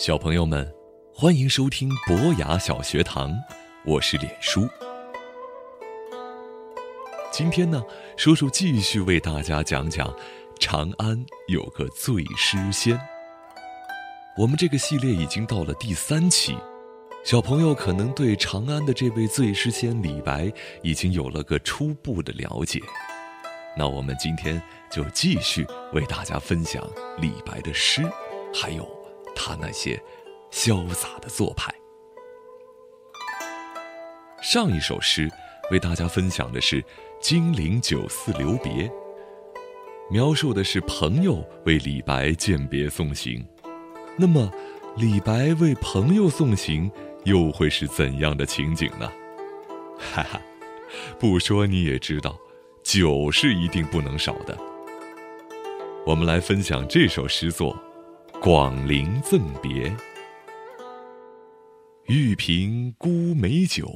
小朋友们，欢迎收听博雅小学堂，我是脸叔。今天呢，叔叔继续为大家讲讲长安有个醉诗仙。我们这个系列已经到了第三期，小朋友可能对长安的这位醉诗仙李白已经有了个初步的了解。那我们今天就继续为大家分享李白的诗，还有。他那些潇洒的做派。上一首诗为大家分享的是《金陵酒肆留别》，描述的是朋友为李白饯别送行。那么，李白为朋友送行又会是怎样的情景呢？哈哈，不说你也知道，酒是一定不能少的。我们来分享这首诗作。广陵赠别，玉瓶沽美酒，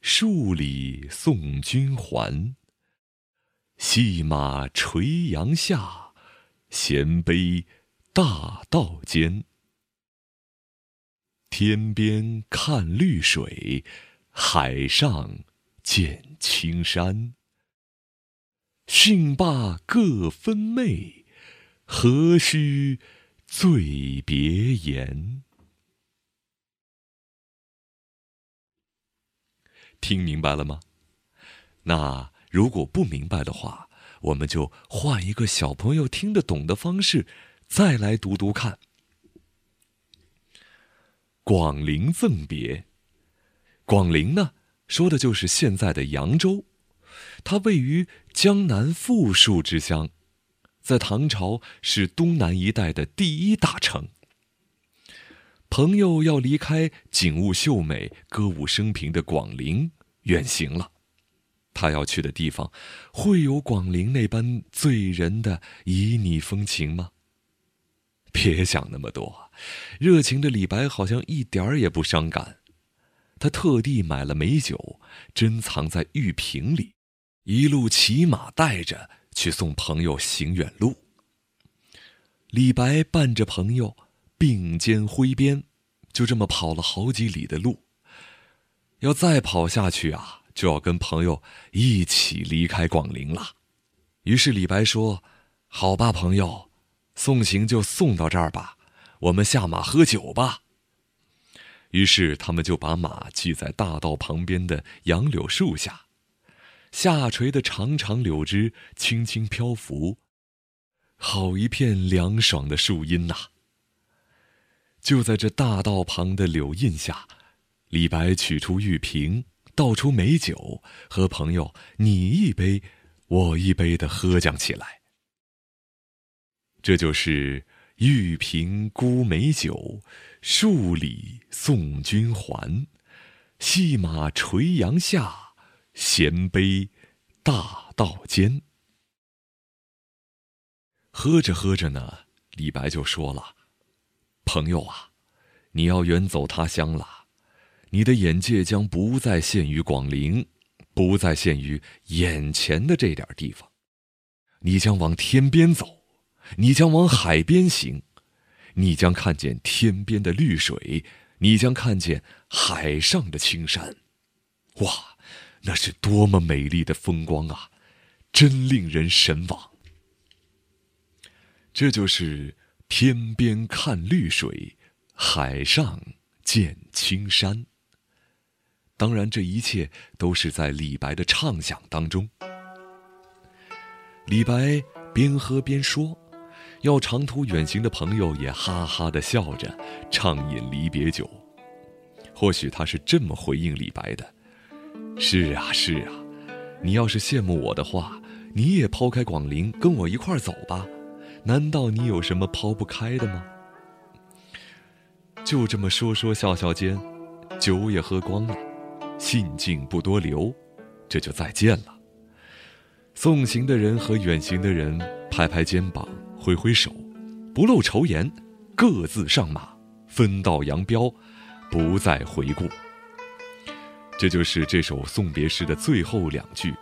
数里送君还。细马垂杨下，衔杯大道间。天边看绿水，海上见青山。兴罢各分袂，何须？醉别言，听明白了吗？那如果不明白的话，我们就换一个小朋友听得懂的方式，再来读读看。广陵赠别，广陵呢，说的就是现在的扬州，它位于江南富庶之乡。在唐朝是东南一带的第一大城。朋友要离开景物秀美、歌舞升平的广陵远行了，他要去的地方会有广陵那般醉人的旖旎风情吗？别想那么多，热情的李白好像一点儿也不伤感，他特地买了美酒，珍藏在玉瓶里，一路骑马带着。去送朋友行远路。李白伴着朋友并肩挥鞭，就这么跑了好几里的路。要再跑下去啊，就要跟朋友一起离开广陵了。于是李白说：“好吧，朋友，送行就送到这儿吧，我们下马喝酒吧。”于是他们就把马系在大道旁边的杨柳树下。下垂的长长柳枝轻轻漂浮，好一片凉爽的树荫呐！就在这大道旁的柳荫下，李白取出玉瓶，倒出美酒，和朋友你一杯我一杯的喝将起来。这就是“玉瓶沽美酒，数里送君还。细马垂杨下。”衔杯，大道间。喝着喝着呢，李白就说了：“朋友啊，你要远走他乡了，你的眼界将不再限于广陵，不再限于眼前的这点地方，你将往天边走，你将往海边行，你将看见天边的绿水，你将看见海上的青山，哇！”那是多么美丽的风光啊，真令人神往。这就是天边看绿水，海上见青山。当然，这一切都是在李白的畅想当中。李白边喝边说，要长途远行的朋友也哈哈的笑着，畅饮离别酒。或许他是这么回应李白的。是啊，是啊，你要是羡慕我的话，你也抛开广陵，跟我一块儿走吧。难道你有什么抛不开的吗？就这么说说笑笑间，酒也喝光了，兴尽不多留，这就再见了。送行的人和远行的人拍拍肩膀，挥挥手，不露愁颜，各自上马，分道扬镳，不再回顾。这就是这首送别诗的最后两句：“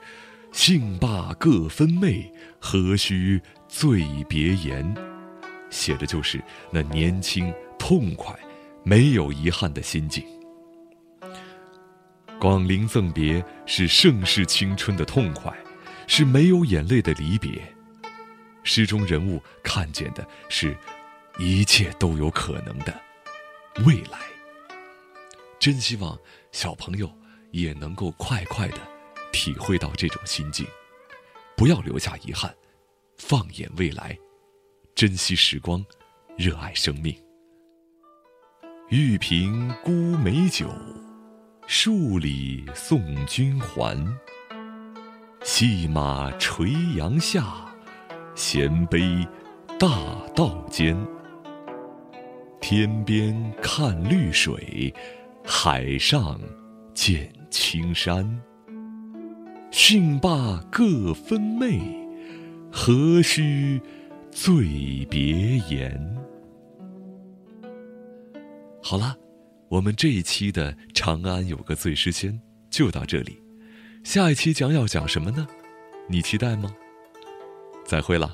兴罢各分袂，何须醉别言。”写的就是那年轻痛快、没有遗憾的心境。广陵赠别是盛世青春的痛快，是没有眼泪的离别。诗中人物看见的是，一切都有可能的未来。真希望小朋友也能够快快的体会到这种心境，不要留下遗憾，放眼未来，珍惜时光，热爱生命。玉瓶沽美酒。数里送君还，细马垂杨下，衔杯大道间。天边看绿水，海上见青山。训罢各分袂，何须醉别言？好了。我们这一期的《长安有个醉诗仙》就到这里，下一期将要讲什么呢？你期待吗？再会了。